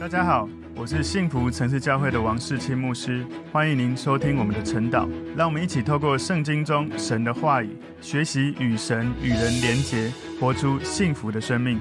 大家好，我是幸福城市教会的王世清牧师，欢迎您收听我们的晨祷。让我们一起透过圣经中神的话语，学习与神与人连结，活出幸福的生命。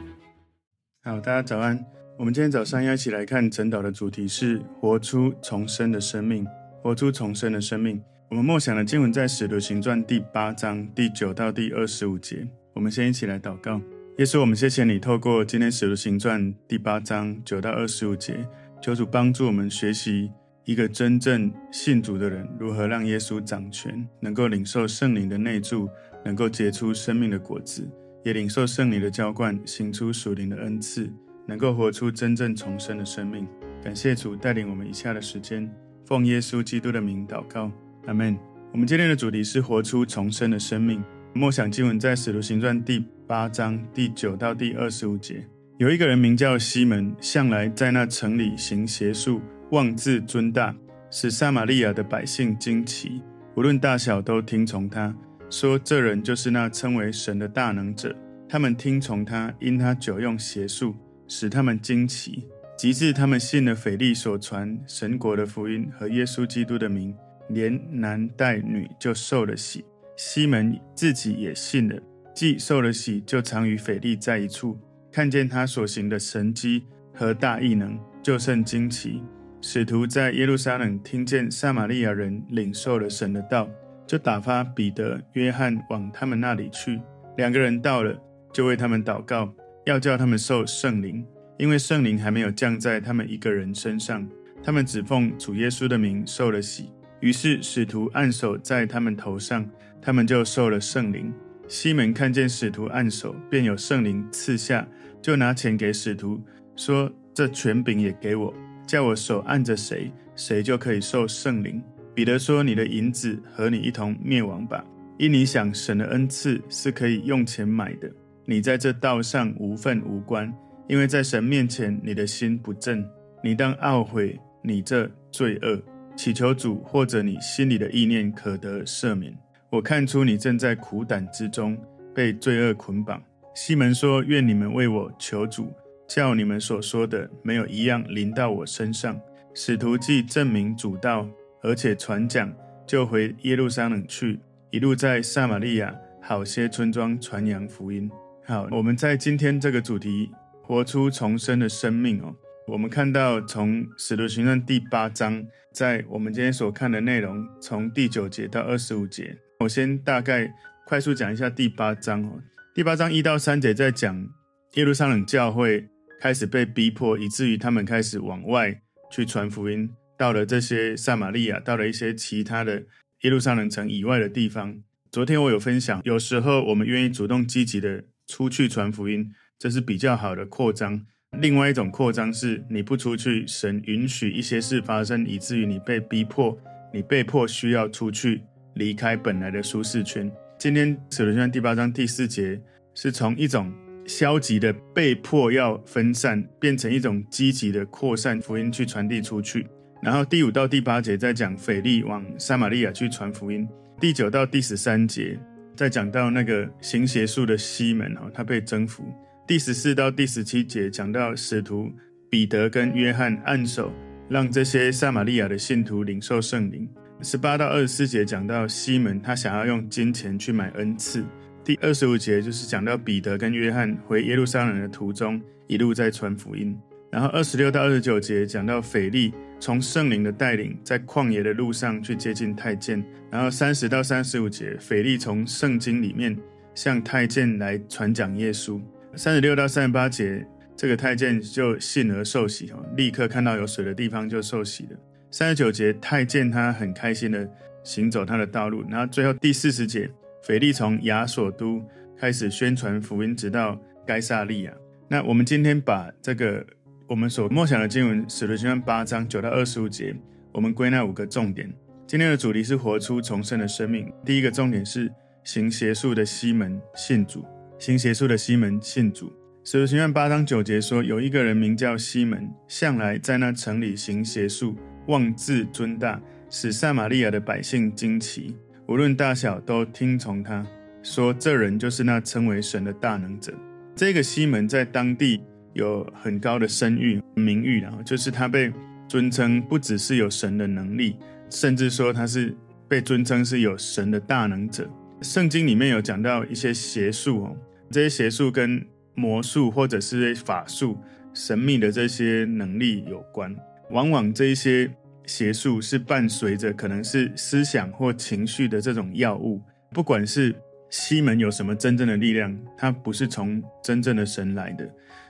好，大家早安。我们今天早上要一起来看晨祷的主题是活出重生的生命，活出重生的生命。我们默想的经文在使徒行传第八章第九到第二十五节。我们先一起来祷告。耶稣，我们谢谢你，透过今天《使徒行传》第八章九到二十五节，求主帮助我们学习一个真正信主的人如何让耶稣掌权，能够领受圣灵的内住，能够结出生命的果子，也领受圣灵的浇灌，行出属灵的恩赐，能够活出真正重生的生命。感谢主带领我们以下的时间，奉耶稣基督的名祷告，阿门。我们今天的主题是活出重生的生命。默想经文在《使徒行传》第八章第九到第二十五节，有一个人名叫西门，向来在那城里行邪术，妄自尊大，使撒玛利亚的百姓惊奇。无论大小，都听从他，说这人就是那称为神的大能者。他们听从他，因他久用邪术，使他们惊奇。及至他们信了腓利所传神国的福音和耶稣基督的名，连男带女就受了洗。西门自己也信了，既受了洗，就常与腓利在一处，看见他所行的神迹和大异能，就甚惊奇。使徒在耶路撒冷听见撒玛利亚人领受了神的道，就打发彼得、约翰往他们那里去。两个人到了，就为他们祷告，要叫他们受圣灵，因为圣灵还没有降在他们一个人身上。他们只奉主耶稣的名受了洗。于是使徒按手在他们头上。他们就受了圣灵。西门看见使徒按手，便有圣灵赐下，就拿钱给使徒，说：“这权柄也给我，叫我手按着谁，谁就可以受圣灵。”彼得说：“你的银子和你一同灭亡吧，因你想神的恩赐是可以用钱买的。你在这道上无份无关，因为在神面前你的心不正。你当懊悔你这罪恶，祈求主，或者你心里的意念可得赦免。”我看出你正在苦胆之中，被罪恶捆绑。西门说：“愿你们为我求主，叫你们所说的没有一样临到我身上。”使徒既证明主道，而且传讲，就回耶路撒冷去，一路在撒玛利亚好些村庄传扬福音。好，我们在今天这个主题，活出重生的生命哦。我们看到从使徒行传第八章，在我们今天所看的内容，从第九节到二十五节。我先大概快速讲一下第八章哦。第八章一到三节在讲耶路撒冷教会开始被逼迫，以至于他们开始往外去传福音，到了这些撒玛利亚，到了一些其他的耶路撒冷城以外的地方。昨天我有分享，有时候我们愿意主动积极的出去传福音，这是比较好的扩张。另外一种扩张是你不出去，神允许一些事发生，以至于你被逼迫，你被迫需要出去。离开本来的舒适圈。今天使徒行第八章第四节是从一种消极的被迫要分散，变成一种积极的扩散福音去传递出去。然后第五到第八节在讲腓力往撒玛利亚去传福音。第九到第十三节在讲到那个行邪术的西门哈，他被征服。第十四到第十七节讲到使徒彼得跟约翰按手，让这些撒玛利亚的信徒领受圣灵。十八到二十四节讲到西门，他想要用金钱去买恩赐。第二十五节就是讲到彼得跟约翰回耶路撒冷的途中，一路在传福音。然后二十六到二十九节讲到腓利从圣灵的带领，在旷野的路上去接近太监。然后三十到三十五节，腓利从圣经里面向太监来传讲耶稣。三十六到三十八节，这个太监就信而受洗，立刻看到有水的地方就受洗了。三十九节，太监他很开心的行走他的道路，然后最后第四十节，腓力从亚索都开始宣传福音，直到该撒利亚。那我们今天把这个我们所默想的经文，使徒行传八章九到二十五节，我们归纳五个重点。今天的主题是活出重生的生命。第一个重点是行邪术的西门信主，行邪术的西门信主。使徒行传八章九节说，有一个人名叫西门，向来在那城里行邪术。妄自尊大，使撒玛利亚的百姓惊奇，无论大小都听从他，说这人就是那称为神的大能者。这个西门在当地有很高的声誉、名誉，啊就是他被尊称不只是有神的能力，甚至说他是被尊称是有神的大能者。圣经里面有讲到一些邪术哦，这些邪术跟魔术或者是法术、神秘的这些能力有关。往往这一些邪术是伴随着可能是思想或情绪的这种药物。不管是西门有什么真正的力量，他不是从真正的神来的。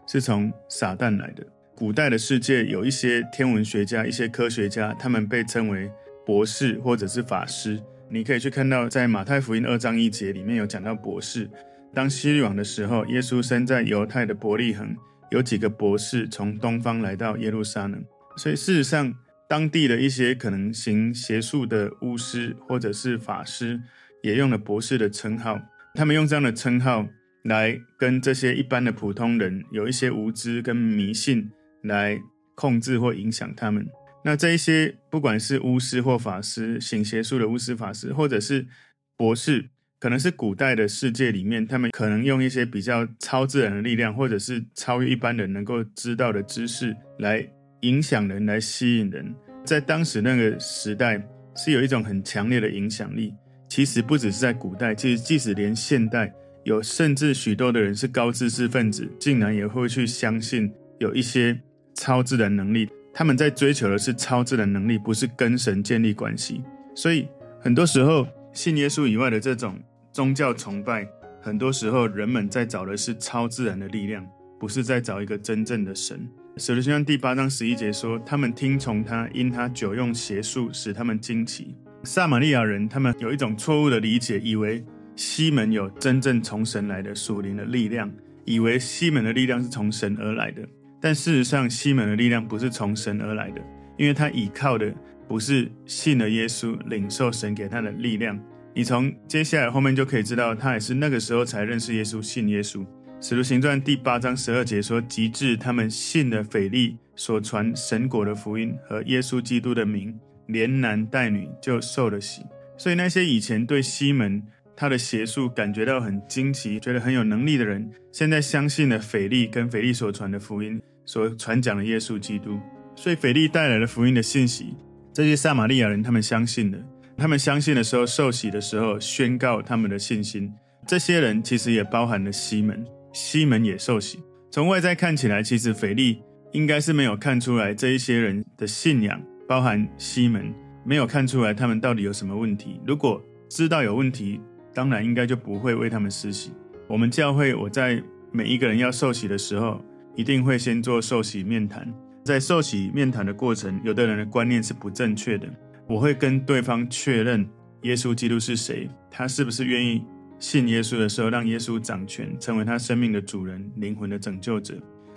是从撒旦来的。古代的世界有一些天文学家、一些科学家，他们被称为博士或者是法师。你可以去看到，在马太福音二章一节里面有讲到博士。当希律王的时候，耶稣生在犹太的伯利恒，有几个博士从东方来到耶路撒冷。所以事实上，当地的一些可能行邪术的巫师或者是法师，也用了博士的称号。他们用这样的称号。来跟这些一般的普通人有一些无知跟迷信来控制或影响他们。那这一些不管是巫师或法师，行邪术的巫师法师，或者是博士，可能是古代的世界里面，他们可能用一些比较超自然的力量，或者是超越一般人能够知道的知识来影响人，来吸引人。在当时那个时代，是有一种很强烈的影响力。其实不只是在古代，其实即使连现代。有甚至许多的人是高知识分子，竟然也会去相信有一些超自然能力。他们在追求的是超自然能力，不是跟神建立关系。所以很多时候，信耶稣以外的这种宗教崇拜，很多时候人们在找的是超自然的力量，不是在找一个真正的神。使徒行传第八章十一节说：“他们听从他，因他久用邪术，使他们惊奇。”撒玛利亚人他们有一种错误的理解，以为。西门有真正从神来的属灵的力量，以为西门的力量是从神而来的，但事实上，西门的力量不是从神而来的，因为他倚靠的不是信了耶稣、领受神给他的力量。你从接下来后面就可以知道，他也是那个时候才认识耶稣、信耶稣。使徒行传第八章十二节说：“及至他们信了腓利所传神国的福音和耶稣基督的名，连男带女就受了洗。”所以那些以前对西门，他的邪术感觉到很惊奇，觉得很有能力的人，现在相信了腓利跟腓利所传的福音，所传讲的耶稣基督。所以腓利带来了福音的信息，这些撒玛利亚人他们相信了。他们相信的时候，受洗的时候宣告他们的信心。这些人其实也包含了西门，西门也受洗。从外在看起来，其实腓力应该是没有看出来这一些人的信仰，包含西门，没有看出来他们到底有什么问题。如果知道有问题，当然应该就不会为他们施洗。我们教会，我在每一个人要受洗的时候，一定会先做受洗面谈。在受洗面谈的过程，有的人的观念是不正确的，我会跟对方确认耶稣基督是谁，他是不是愿意信耶稣的时候，让耶稣掌权，成为他生命的主人、灵魂的拯救者。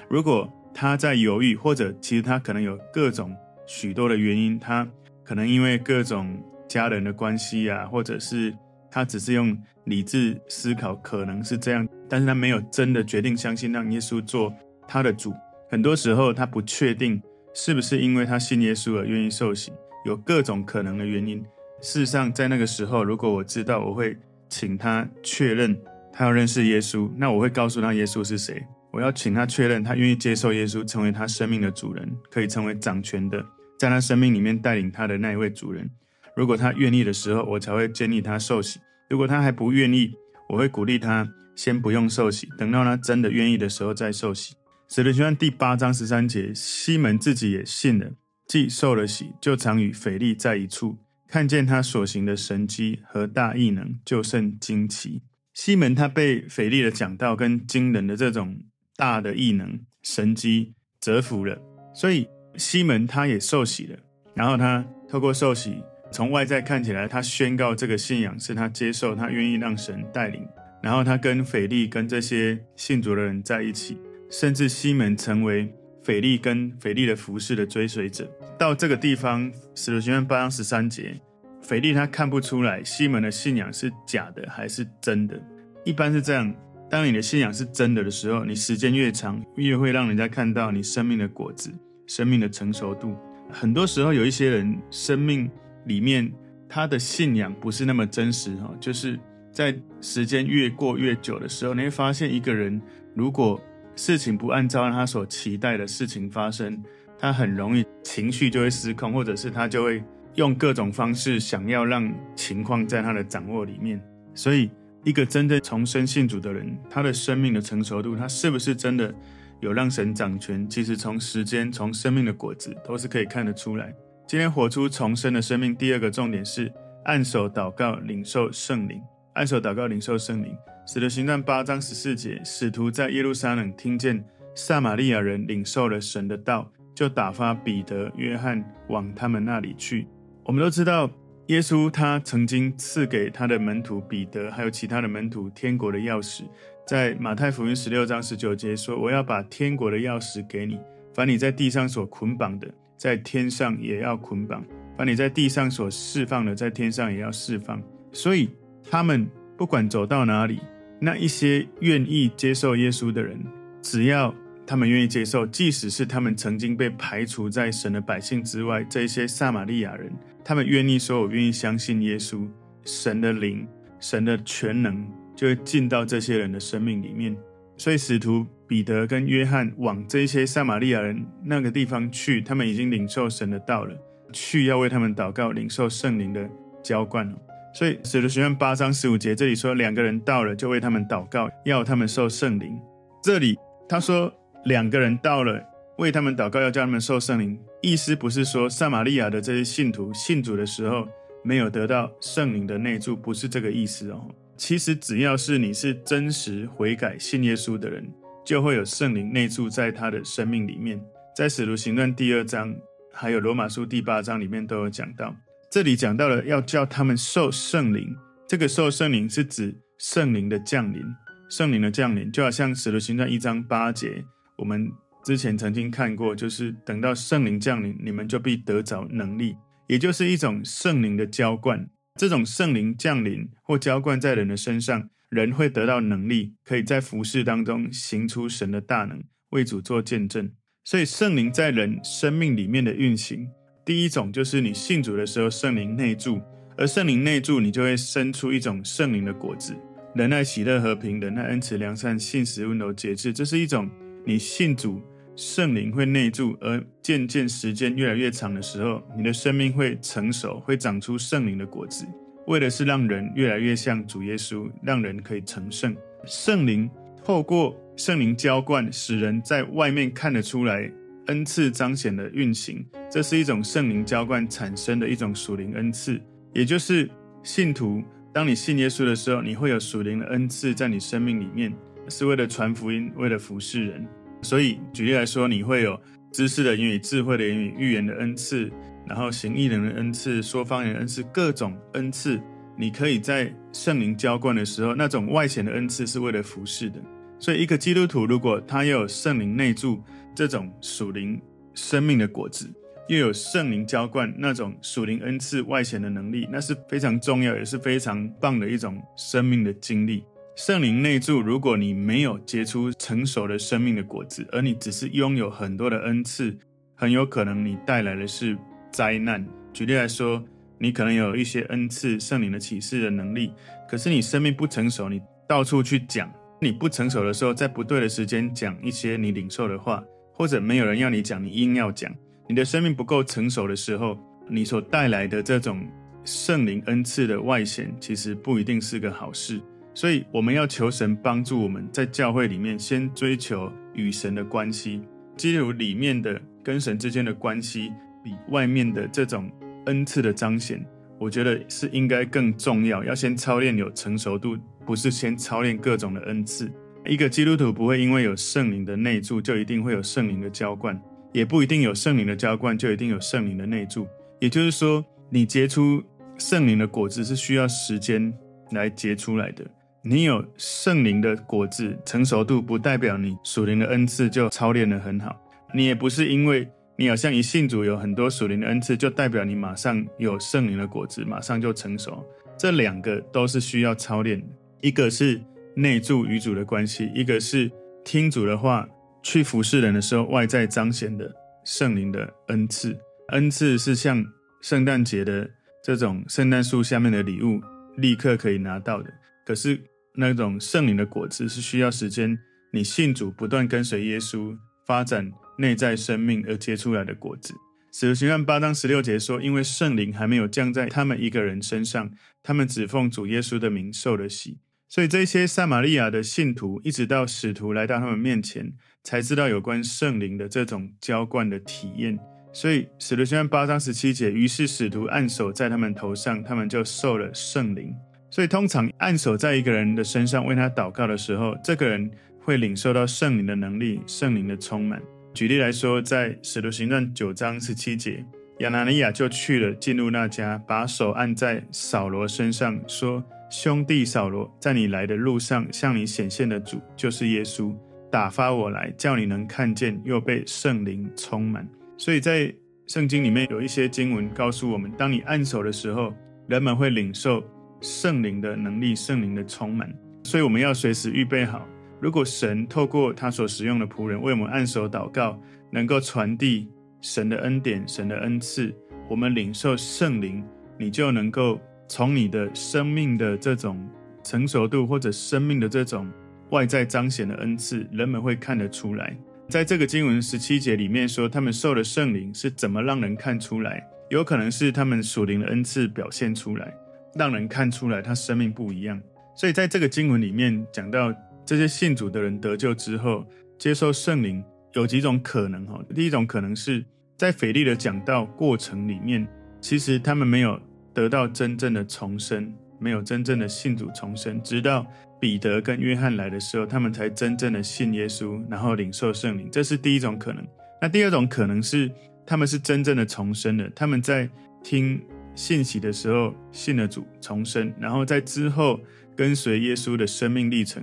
如果他在犹豫，或者其实他可能有各种许多的原因，他可能因为各种家人的关系啊，或者是。他只是用理智思考，可能是这样，但是他没有真的决定相信，让耶稣做他的主。很多时候，他不确定是不是因为他信耶稣而愿意受洗，有各种可能的原因。事实上，在那个时候，如果我知道，我会请他确认他要认识耶稣，那我会告诉他耶稣是谁。我要请他确认他愿意接受耶稣，成为他生命的主人，可以成为掌权的，在他生命里面带领他的那一位主人。如果他愿意的时候，我才会建议他受洗；如果他还不愿意，我会鼓励他先不用受洗，等到他真的愿意的时候再受洗。使徒行传第八章十三节，西门自己也信了，既受了洗，就常与腓利在一处，看见他所行的神迹和大异能，就甚惊奇。西门他被腓力的讲道跟惊人的这种大的异能神迹折服了，所以西门他也受洗了，然后他透过受洗。从外在看起来，他宣告这个信仰是他接受，他愿意让神带领。然后他跟腓力跟这些信主的人在一起，甚至西门成为腓利跟腓利的服侍的追随者。到这个地方，使徒行传八章十三节，腓利他看不出来西门的信仰是假的还是真的。一般是这样，当你的信仰是真的的时候，你时间越长，越会让人家看到你生命的果子、生命的成熟度。很多时候，有一些人生命。里面他的信仰不是那么真实哈就是在时间越过越久的时候，你会发现一个人如果事情不按照他所期待的事情发生，他很容易情绪就会失控，或者是他就会用各种方式想要让情况在他的掌握里面。所以，一个真正重生信主的人，他的生命的成熟度，他是不是真的有让神掌权？其实从时间、从生命的果子都是可以看得出来。今天活出重生的生命，第二个重点是按手祷告，领受圣灵。按手祷告，领受圣灵。使徒行传八章十四节，使徒在耶路撒冷听见撒玛利亚人领受了神的道，就打发彼得、约翰往他们那里去。我们都知道，耶稣他曾经赐给他的门徒彼得还有其他的门徒天国的钥匙，在马太福音十六章十九节说：“我要把天国的钥匙给你，凡你在地上所捆绑的，在天上也要捆绑；凡你在地上所释放的，在天上也要释放。”所以他们不管走到哪里。那一些愿意接受耶稣的人，只要他们愿意接受，即使是他们曾经被排除在神的百姓之外，这些撒玛利亚人，他们愿意说：“我愿意相信耶稣。”神的灵、神的全能就会进到这些人的生命里面。所以，使徒彼得跟约翰往这些撒玛利亚人那个地方去，他们已经领受神的道了，去要为他们祷告，领受圣灵的浇灌了。所以，使徒行传八章十五节这里说，两个人到了，就为他们祷告，要他们受圣灵。这里他说两个人到了，为他们祷告，要叫他们受圣灵。意思不是说撒玛利亚的这些信徒信主的时候没有得到圣灵的内住，不是这个意思哦。其实只要是你是真实悔改信耶稣的人，就会有圣灵内住在他的生命里面。在使徒行传第二章，还有罗马书第八章里面都有讲到。这里讲到了要叫他们受圣灵，这个受圣灵是指圣灵的降临，圣灵的降临就好像使徒行传一章八节，我们之前曾经看过，就是等到圣灵降临，你们就必得着能力，也就是一种圣灵的浇灌。这种圣灵降临或浇灌在人的身上，人会得到能力，可以在服事当中行出神的大能，为主做见证。所以圣灵在人生命里面的运行。第一种就是你信主的时候，圣灵内住，而圣灵内住，你就会生出一种圣灵的果子：仁爱、喜乐、和平、忍耐、恩慈、良善、信实、温柔、节制。这是一种你信主，圣灵会内住，而渐渐时间越来越长的时候，你的生命会成熟，会长出圣灵的果子，为的是让人越来越像主耶稣，让人可以成圣。圣灵透过圣灵浇灌，使人在外面看得出来。恩赐彰显的运行，这是一种圣灵浇灌产生的一种属灵恩赐，也就是信徒，当你信耶稣的时候，你会有属灵的恩赐在你生命里面，是为了传福音，为了服侍人。所以举例来说，你会有知识的言语、智慧的言语、预言的恩赐，然后行异能的恩赐、说方言的恩赐，各种恩赐，你可以在圣灵浇灌的时候，那种外显的恩赐是为了服侍的。所以一个基督徒，如果他要有圣灵内住，这种属灵生命的果子，又有圣灵浇灌那种属灵恩赐外显的能力，那是非常重要，也是非常棒的一种生命的经历。圣灵内住，如果你没有结出成熟的生命的果子，而你只是拥有很多的恩赐，很有可能你带来的是灾难。举例来说，你可能有一些恩赐，圣灵的启示的能力，可是你生命不成熟，你到处去讲，你不成熟的时候，在不对的时间讲一些你领受的话。或者没有人要你讲，你硬要讲。你的生命不够成熟的时候，你所带来的这种圣灵恩赐的外显，其实不一定是个好事。所以，我们要求神帮助我们在教会里面先追求与神的关系，基督里面的跟神之间的关系，比外面的这种恩赐的彰显，我觉得是应该更重要。要先操练有成熟度，不是先操练各种的恩赐。一个基督徒不会因为有圣灵的内住，就一定会有圣灵的浇灌，也不一定有圣灵的浇灌，就一定有圣灵的内住。也就是说，你结出圣灵的果子是需要时间来结出来的。你有圣灵的果子，成熟度不代表你属灵的恩赐就操练得很好。你也不是因为你好像一信主有很多属灵的恩赐，就代表你马上有圣灵的果子，马上就成熟。这两个都是需要操练的，一个是。内住与主的关系，一个是听主的话去服侍人的时候，外在彰显的圣灵的恩赐。恩赐是像圣诞节的这种圣诞树下面的礼物，立刻可以拿到的。可是那种圣灵的果子是需要时间你信主不断跟随耶稣，发展内在生命而结出来的果子。使徒行传八章十六节说：“因为圣灵还没有降在他们一个人身上，他们只奉主耶稣的名受了洗。”所以这些撒玛利亚的信徒，一直到使徒来到他们面前，才知道有关圣灵的这种浇灌的体验。所以使徒行传八章十七节，于是使徒按手在他们头上，他们就受了圣灵。所以通常按手在一个人的身上为他祷告的时候，这个人会领受到圣灵的能力、圣灵的充满。举例来说，在使徒行传九章十七节，亚拿尼亚就去了，进入那家，把手按在扫罗身上，说：“兄弟扫罗，在你来的路上，向你显现的主就是耶稣，打发我来，叫你能看见，又被圣灵充满。”所以在圣经里面有一些经文告诉我们，当你按手的时候，人们会领受圣灵的能力、圣灵的充满。所以我们要随时预备好。如果神透过他所使用的仆人为我们按手祷告，能够传递神的恩典、神的恩赐，我们领受圣灵，你就能够从你的生命的这种成熟度，或者生命的这种外在彰显的恩赐，人们会看得出来。在这个经文十七节里面说，他们受了圣灵是怎么让人看出来？有可能是他们属灵的恩赐表现出来，让人看出来他生命不一样。所以在这个经文里面讲到。这些信主的人得救之后，接受圣灵有几种可能哈？第一种可能是在腓利的讲道过程里面，其实他们没有得到真正的重生，没有真正的信主重生，直到彼得跟约翰来的时候，他们才真正的信耶稣，然后领受圣灵。这是第一种可能。那第二种可能是他们是真正的重生的，他们在听信息的时候信了主重生，然后在之后跟随耶稣的生命历程。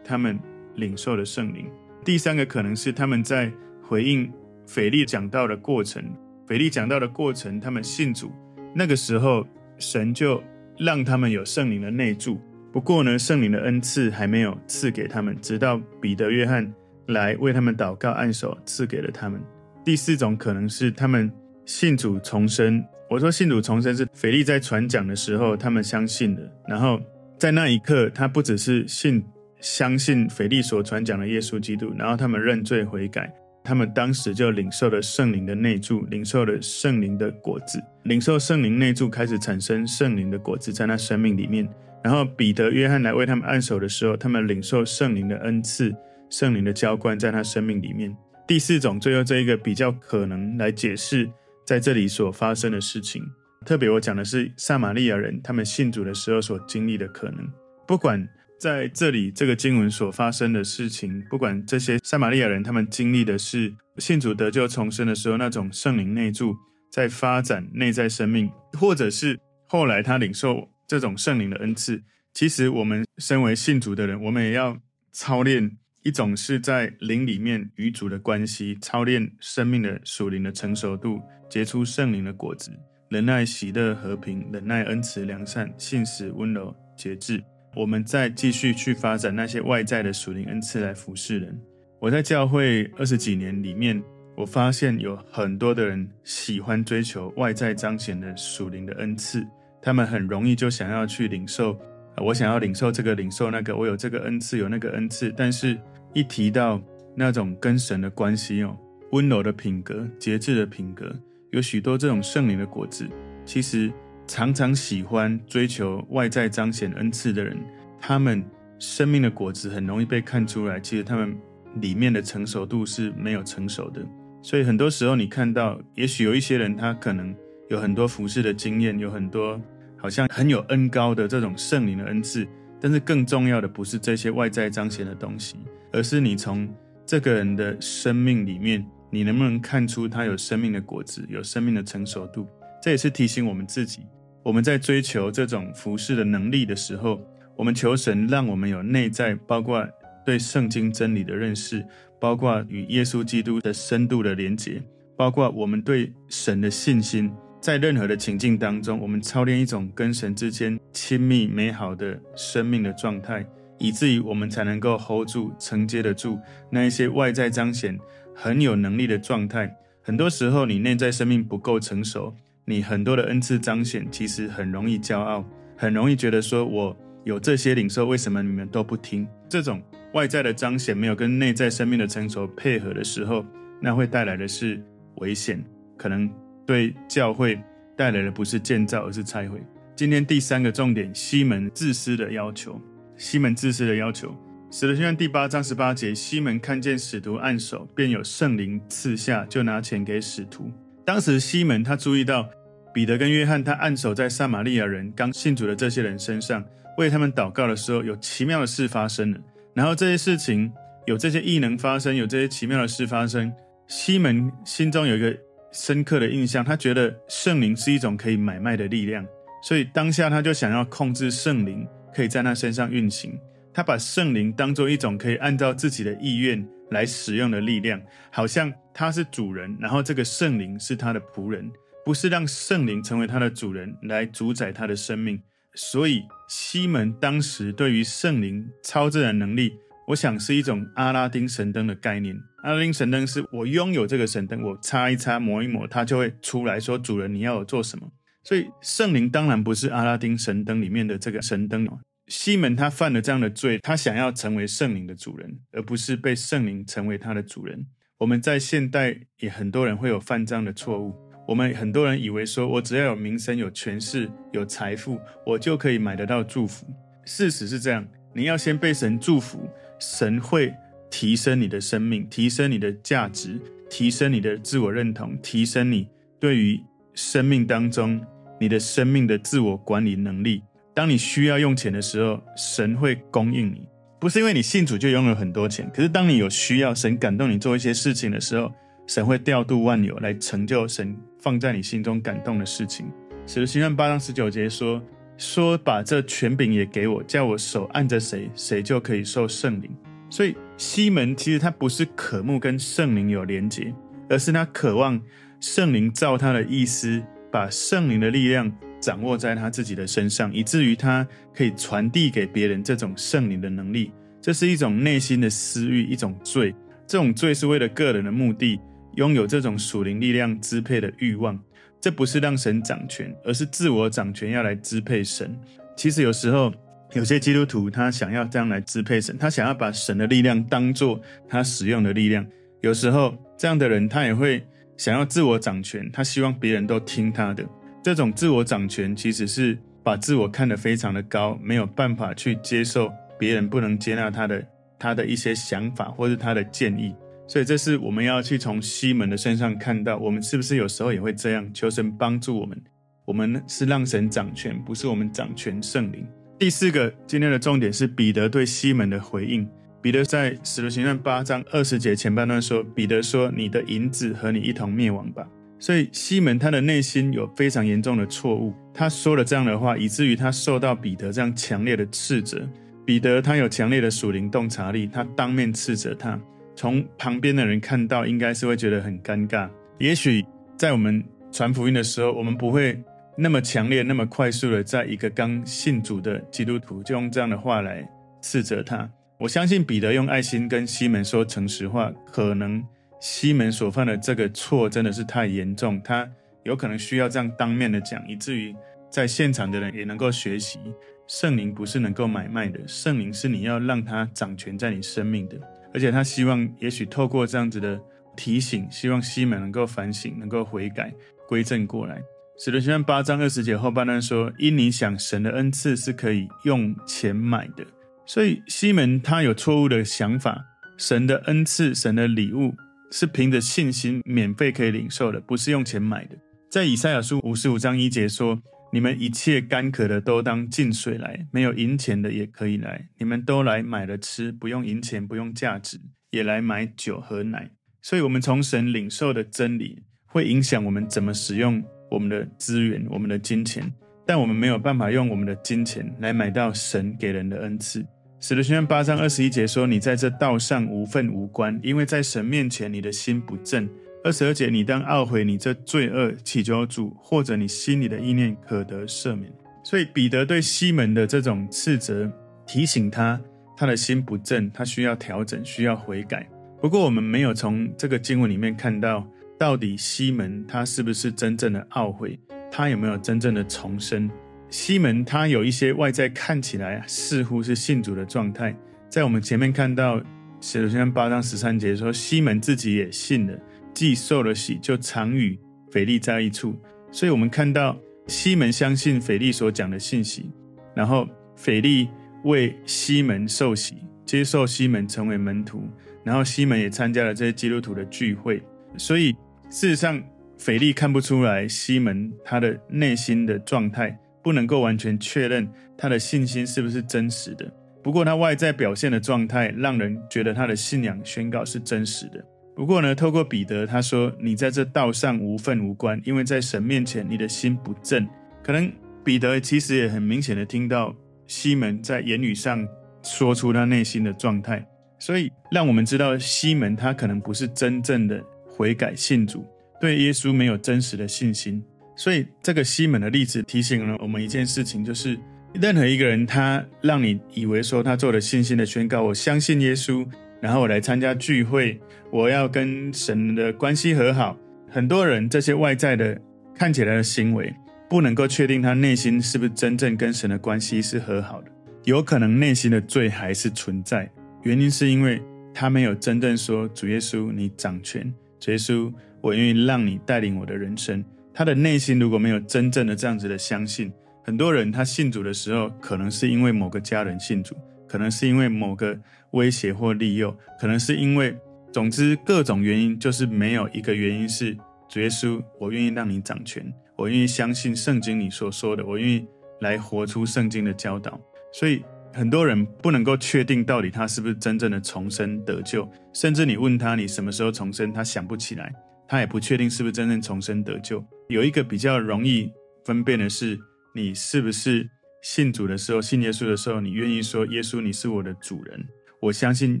他们领受了圣灵。第三个可能是他们在回应腓利讲道的过程，腓利讲道的过程，他们信主，那个时候神就让他们有圣灵的内住。不过呢，圣灵的恩赐还没有赐给他们，直到彼得、约翰来为他们祷告、按手，赐给了他们。第四种可能是他们信主重生。我说信主重生是腓利在传讲的时候，他们相信的。然后在那一刻，他不只是信。相信腓利所传讲的耶稣基督，然后他们认罪悔改，他们当时就领受了圣灵的内住，领受了圣灵的果子，领受圣灵内住，开始产生圣灵的果子在那生命里面。然后彼得、约翰来为他们按手的时候，他们领受圣灵的恩赐，圣灵的浇灌在他生命里面。第四种，最后这一个比较可能来解释在这里所发生的事情，特别我讲的是撒玛利亚人他们信主的时候所经历的可能，不管。在这里，这个经文所发生的事情，不管这些撒玛利亚人他们经历的是信主得救重生的时候那种圣灵内住，在发展内在生命，或者是后来他领受这种圣灵的恩赐。其实我们身为信主的人，我们也要操练一种是在灵里面与主的关系，操练生命的属灵的成熟度，结出圣灵的果子：忍耐、喜乐、和平、忍耐、恩慈、良善、信实、温柔、节制。我们再继续去发展那些外在的属灵恩赐来服侍人。我在教会二十几年里面，我发现有很多的人喜欢追求外在彰显的属灵的恩赐，他们很容易就想要去领受，我想要领受这个，领受那个，我有这个恩赐，有那个恩赐。但是，一提到那种跟神的关系哦，温柔的品格、节制的品格，有许多这种圣灵的果子，其实。常常喜欢追求外在彰显恩赐的人，他们生命的果子很容易被看出来。其实他们里面的成熟度是没有成熟的。所以很多时候你看到，也许有一些人他可能有很多服侍的经验，有很多好像很有恩高的这种圣灵的恩赐，但是更重要的不是这些外在彰显的东西，而是你从这个人的生命里面，你能不能看出他有生命的果子，有生命的成熟度？这也是提醒我们自己。我们在追求这种服侍的能力的时候，我们求神让我们有内在，包括对圣经真理的认识，包括与耶稣基督的深度的连结，包括我们对神的信心。在任何的情境当中，我们操练一种跟神之间亲密美好的生命的状态，以至于我们才能够 hold 住、承接得住那一些外在彰显很有能力的状态。很多时候，你内在生命不够成熟。你很多的恩赐彰显，其实很容易骄傲，很容易觉得说，我有这些领受，为什么你们都不听？这种外在的彰显没有跟内在生命的成熟配合的时候，那会带来的是危险，可能对教会带来的不是建造，而是拆毁。今天第三个重点，西门自私的要求。西门自私的要求，使徒行传第八章十八节，西门看见使徒按手，便有圣灵赐下，就拿钱给使徒。当时西门他注意到彼得跟约翰，他按手在撒玛利亚人刚信主的这些人身上，为他们祷告的时候，有奇妙的事发生了。然后这些事情有这些异能发生，有这些奇妙的事发生，西门心中有一个深刻的印象，他觉得圣灵是一种可以买卖的力量。所以当下他就想要控制圣灵，可以在他身上运行。他把圣灵当做一种可以按照自己的意愿来使用的力量，好像他是主人，然后这个圣灵是他的仆人，不是让圣灵成为他的主人来主宰他的生命。所以西门当时对于圣灵超自然能力，我想是一种阿拉丁神灯的概念。阿拉丁神灯是我拥有这个神灯，我擦一擦、抹一抹，它就会出来说：“主人，你要我做什么？”所以圣灵当然不是阿拉丁神灯里面的这个神灯。西门他犯了这样的罪，他想要成为圣灵的主人，而不是被圣灵成为他的主人。我们在现代也很多人会有犯这样的错误。我们很多人以为说，我只要有名声、有权势、有财富，我就可以买得到祝福。事实是这样，你要先被神祝福，神会提升你的生命，提升你的价值，提升你的自我认同，提升你对于生命当中。你的生命的自我管理能力，当你需要用钱的时候，神会供应你。不是因为你信主就拥有很多钱，可是当你有需要，神感动你做一些事情的时候，神会调度万有来成就神放在你心中感动的事情。使徒行传八章十九节说：“说把这权柄也给我，叫我手按着谁，谁就可以受圣灵。”所以西门其实他不是渴慕跟圣灵有连结，而是他渴望圣灵照他的意思。把圣灵的力量掌握在他自己的身上，以至于他可以传递给别人这种圣灵的能力。这是一种内心的私欲，一种罪。这种罪是为了个人的目的，拥有这种属灵力量支配的欲望。这不是让神掌权，而是自我掌权要来支配神。其实有时候有些基督徒他想要这样来支配神，他想要把神的力量当作他使用的力量。有时候这样的人他也会。想要自我掌权，他希望别人都听他的。这种自我掌权其实是把自我看得非常的高，没有办法去接受别人不能接纳他的他的一些想法或是他的建议。所以这是我们要去从西门的身上看到，我们是不是有时候也会这样？求神帮助我们。我们是让神掌权，不是我们掌权圣灵。第四个，今天的重点是彼得对西门的回应。彼得在《使徒行传》八章二十节前半段说：“彼得说，你的银子和你一同灭亡吧。”所以西门他的内心有非常严重的错误，他说了这样的话，以至于他受到彼得这样强烈的斥责。彼得他有强烈的属灵洞察力，他当面斥责他。从旁边的人看到，应该是会觉得很尴尬。也许在我们传福音的时候，我们不会那么强烈、那么快速的，在一个刚信主的基督徒就用这样的话来斥责他。我相信彼得用爱心跟西门说诚实话，可能西门所犯的这个错真的是太严重，他有可能需要这样当面的讲，以至于在现场的人也能够学习，圣灵不是能够买卖的，圣灵是你要让他掌权在你生命的，而且他希望也许透过这样子的提醒，希望西门能够反省，能够悔改，归正过来。使徒行传八章二十节后半段说：因你想神的恩赐是可以用钱买的。所以西门他有错误的想法，神的恩赐、神的礼物是凭着信心免费可以领受的，不是用钱买的。在以赛亚书五十五章一节说：“你们一切干渴的都当进水来，没有银钱的也可以来，你们都来买了吃，不用银钱，不用价值，也来买酒和奶。”所以，我们从神领受的真理会影响我们怎么使用我们的资源、我们的金钱，但我们没有办法用我们的金钱来买到神给人的恩赐。使徒行传八章二十一节说：“你在这道上无份无关，因为在神面前你的心不正。”二十二节：“你当懊悔你这罪恶，祈求主，或者你心里的意念可得赦免。”所以彼得对西门的这种斥责，提醒他他的心不正，他需要调整，需要悔改。不过我们没有从这个经文里面看到，到底西门他是不是真正的懊悔，他有没有真正的重生。西门他有一些外在看起来似乎是信主的状态，在我们前面看到使徒行传八章十三节说，西门自己也信了，既受了洗，就常与腓力在一处。所以我们看到西门相信腓力所讲的信息，然后腓力为西门受洗，接受西门成为门徒，然后西门也参加了这些基督徒的聚会。所以事实上，腓力看不出来西门他的内心的状态，不能够完全确认他的信心是不是真实的。不过他外在表现的状态，让人觉得他的信仰宣告是真实的。不过呢，透过彼得他说：“你在这道上无份无关，因为在神面前你的心不正。”可能彼得其实也很明显的听到西门在言语上说出他内心的状态，所以让我们知道西门他可能不是真正的悔改信主，对耶稣没有真实的信心。所以这个西门的例子提醒了我们一件事情，就是。任何一个人，他让你以为说他做了信心的宣告，我相信耶稣，然后我来参加聚会，我要跟神的关系和好。很多人这些外在的看起来的行为，不能够确定他内心是不是真正跟神的关系是和好的，有可能内心的罪还是存在。原因是因为他没有真正说主耶稣，你掌权，主耶稣，我愿意让你带领我的人生。他的内心如果没有真正的这样子的相信。很多人他信主的时候，可能是因为某个家人信主，可能是因为某个威胁或利诱，可能是因为，总之各种原因，就是没有一个原因是主耶稣，我愿意让你掌权，我愿意相信圣经你所说的，我愿意来活出圣经的教导。所以很多人不能够确定到底他是不是真正的重生得救，甚至你问他你什么时候重生，他想不起来，他也不确定是不是真正重生得救。有一个比较容易分辨的是。你是不是信主的时候，信耶稣的时候，你愿意说耶稣，你是我的主人？我相信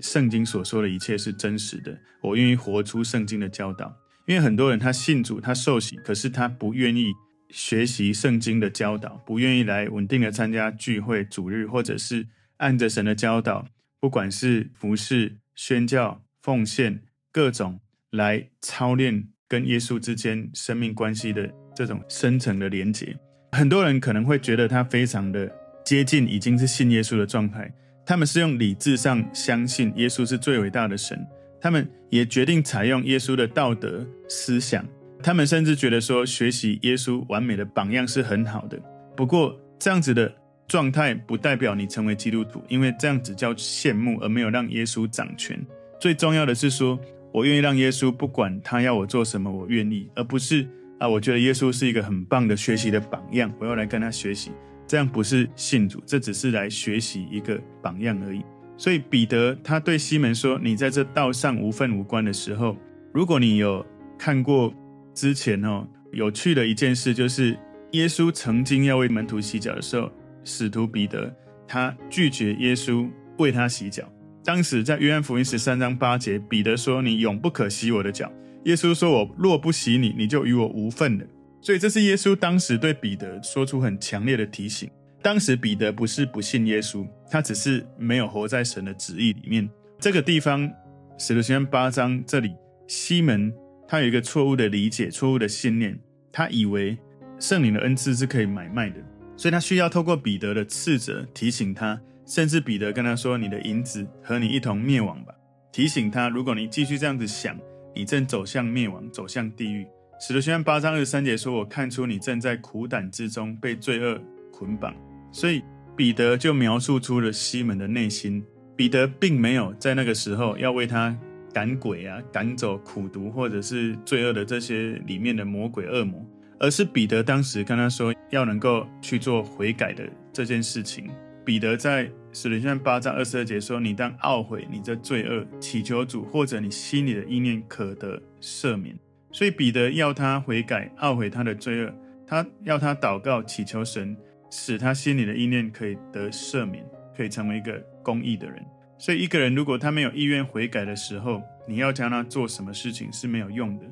圣经所说的一切是真实的，我愿意活出圣经的教导。因为很多人他信主，他受洗，可是他不愿意学习圣经的教导，不愿意来稳定的参加聚会、主日，或者是按着神的教导，不管是服事、宣教、奉献，各种来操练跟耶稣之间生命关系的这种深层的连结。很多人可能会觉得他非常的接近，已经是信耶稣的状态。他们是用理智上相信耶稣是最伟大的神，他们也决定采用耶稣的道德思想。他们甚至觉得说，学习耶稣完美的榜样是很好的。不过，这样子的状态不代表你成为基督徒，因为这样子叫羡慕，而没有让耶稣掌权。最重要的是说，我愿意让耶稣不管他要我做什么，我愿意，而不是。啊，我觉得耶稣是一个很棒的学习的榜样，我要来跟他学习。这样不是信主，这只是来学习一个榜样而已。所以彼得他对西门说：“你在这道上无份无关的时候，如果你有看过之前哦，有趣的一件事就是，耶稣曾经要为门徒洗脚的时候，使徒彼得他拒绝耶稣为他洗脚。当时在约翰福音十三章八节，彼得说：‘你永不可洗我的脚。’耶稣说：“我若不洗你，你就与我无份了。”所以这是耶稣当时对彼得说出很强烈的提醒。当时彼得不是不信耶稣，他只是没有活在神的旨意里面。这个地方，使徒行传八章这里，西门他有一个错误的理解、错误的信念，他以为圣灵的恩赐是可以买卖的，所以他需要透过彼得的斥责提醒他，甚至彼得跟他说：“你的银子和你一同灭亡吧。”提醒他，如果你继续这样子想。你正走向灭亡，走向地狱。使徒行传八章二十三节说：“我看出你正在苦胆之中，被罪恶捆绑。”所以彼得就描述出了西门的内心。彼得并没有在那个时候要为他赶鬼啊，赶走苦毒或者是罪恶的这些里面的魔鬼恶魔，而是彼得当时跟他说要能够去做悔改的这件事情。彼得在使徒行传八章二十二节说：“你当懊悔你这罪恶，祈求主，或者你心里的意念可得赦免。”所以彼得要他悔改，懊悔他的罪恶，他要他祷告，祈求神，使他心里的意念可以得赦免，可以成为一个公义的人。所以一个人如果他没有意愿悔改的时候，你要教他做什么事情是没有用的。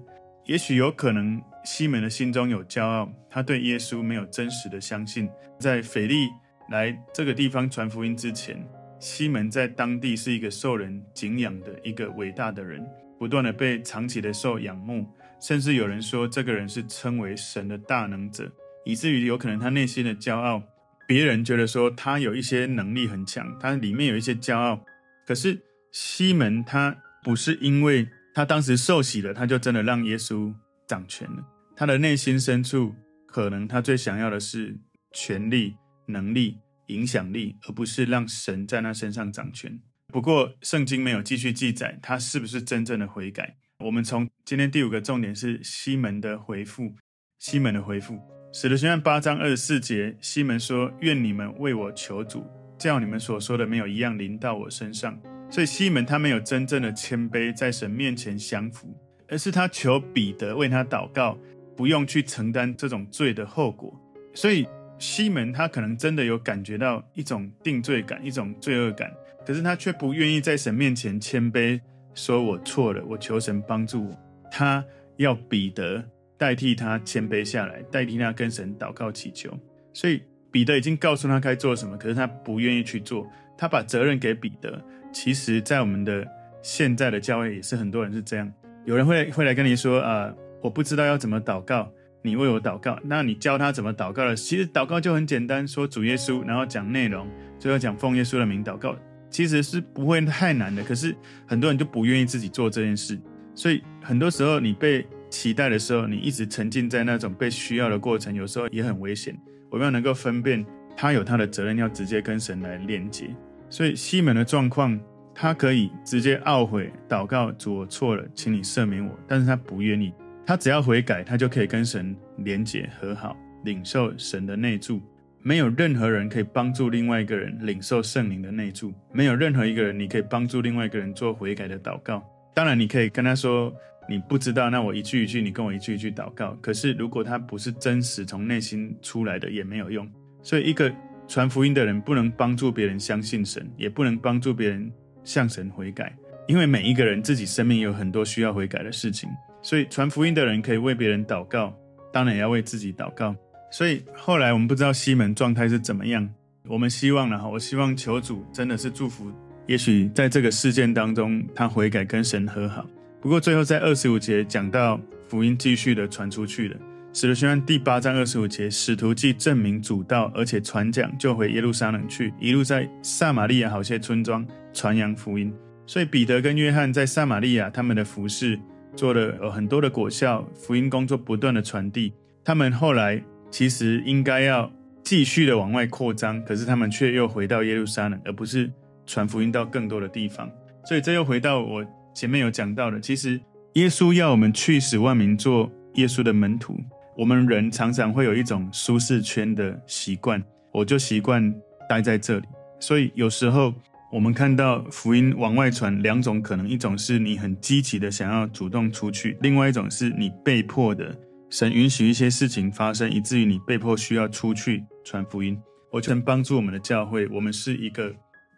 也许有可能西门的心中有骄傲，他对耶稣没有真实的相信，在腓力。来这个地方传福音之前，西门在当地是一个受人敬仰的一个伟大的人，不断的被长期的受仰慕，甚至有人说这个人是称为神的大能者，以至于有可能他内心的骄傲，别人觉得说他有一些能力很强，他里面有一些骄傲，可是西门他不是因为他当时受洗了，他就真的让耶稣掌权了。他的内心深处，可能他最想要的是权力、能力、影响力，而不是让神在他身上掌权。不过圣经没有继续记载他是不是真正的悔改。我们从今天第五个重点是西门的回复。西门的回复，使徒行传八章二十四节，西门说：“愿你们为我求主，叫你们所说的没有一样临到我身上。”所以西门他没有真正的谦卑，在神面前降服，而是他求彼得为他祷告，不用去承担这种罪的后果。所以西门他可能真的有感觉到一种定罪感，一种罪恶感，可是他却不愿意在神面前谦卑，说我错了，我求神帮助我。他要彼得。代替他谦卑下来，代替他跟神祷告祈求。所以彼得已经告诉他该做什么，可是他不愿意去做。他把责任给彼得。其实，在我们的现在的教会也是很多人是这样。有人会会来跟你说：“啊、我不知道要怎么祷告，你为我祷告。”那你教他怎么祷告了？其实祷告就很简单，说主耶稣，然后讲内容，最后讲奉耶稣的名祷告，其实是不会太难的。可是很多人就不愿意自己做这件事，所以很多时候你被。期待的时候，你一直沉浸在那种被需要的过程，有时候也很危险。我们要能够分辨，他有他的责任，要直接跟神来连接。所以西门的状况，他可以直接懊悔祷告主，我错了，请你赦免我。但是他不愿意，他只要悔改，他就可以跟神连接和好，领受神的内住。没有任何人可以帮助另外一个人领受圣灵的内住，没有任何一个人你可以帮助另外一个人做悔改的祷告。当然，你可以跟他说。你不知道，那我一句一句，你跟我一句一句祷告。可是如果他不是真实从内心出来的，也没有用。所以，一个传福音的人不能帮助别人相信神，也不能帮助别人向神悔改，因为每一个人自己生命有很多需要悔改的事情。所以，传福音的人可以为别人祷告，当然也要为自己祷告。所以后来我们不知道西门状态是怎么样。我们希望呢，我希望求主真的是祝福，也许在这个事件当中，他悔改跟神和好。不过最后在二十五节讲到福音继续的传出去了。使徒行传第八章二十五节，使徒既证明主道，而且传讲，就回耶路撒冷去，一路在撒玛利亚好些村庄传扬福音。所以彼得跟约翰在撒玛利亚，他们的服事做了有很多的果效，福音工作不断的传递。他们后来其实应该要继续的往外扩张，可是他们却又回到耶路撒冷，而不是传福音到更多的地方。所以这又回到我。前面有讲到的，其实耶稣要我们去使万民做耶稣的门徒。我们人常常会有一种舒适圈的习惯，我就习惯待在这里。所以有时候我们看到福音往外传，两种可能：一种是你很积极的想要主动出去；另外一种是你被迫的，神允许一些事情发生，以至于你被迫需要出去传福音。我全帮助我们的教会，我们是一个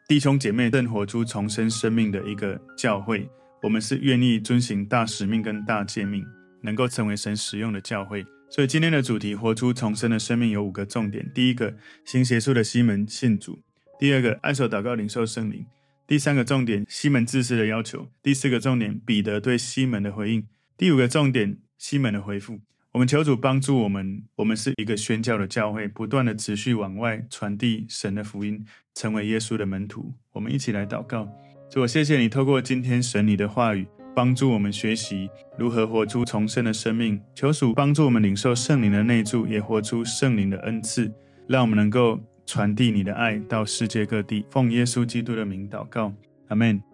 弟兄姐妹正活出重生生命的一个教会。我们是愿意遵行大使命跟大诫命，能够成为神使用的教会。所以今天的主题“活出重生的生命”有五个重点：第一个，新邪术的西门信主；第二个，按手祷告领受圣灵；第三个重点，西门自私的要求；第四个重点，彼得对西门的回应；第五个重点，西门的回复。我们求主帮助我们，我们是一个宣教的教会，不断的持续往外传递神的福音，成为耶稣的门徒。我们一起来祷告。主，我谢谢你透过今天神你的话语，帮助我们学习如何活出重生的生命。求主帮助我们领受圣灵的内住，也活出圣灵的恩赐，让我们能够传递你的爱到世界各地。奉耶稣基督的名祷告，阿门。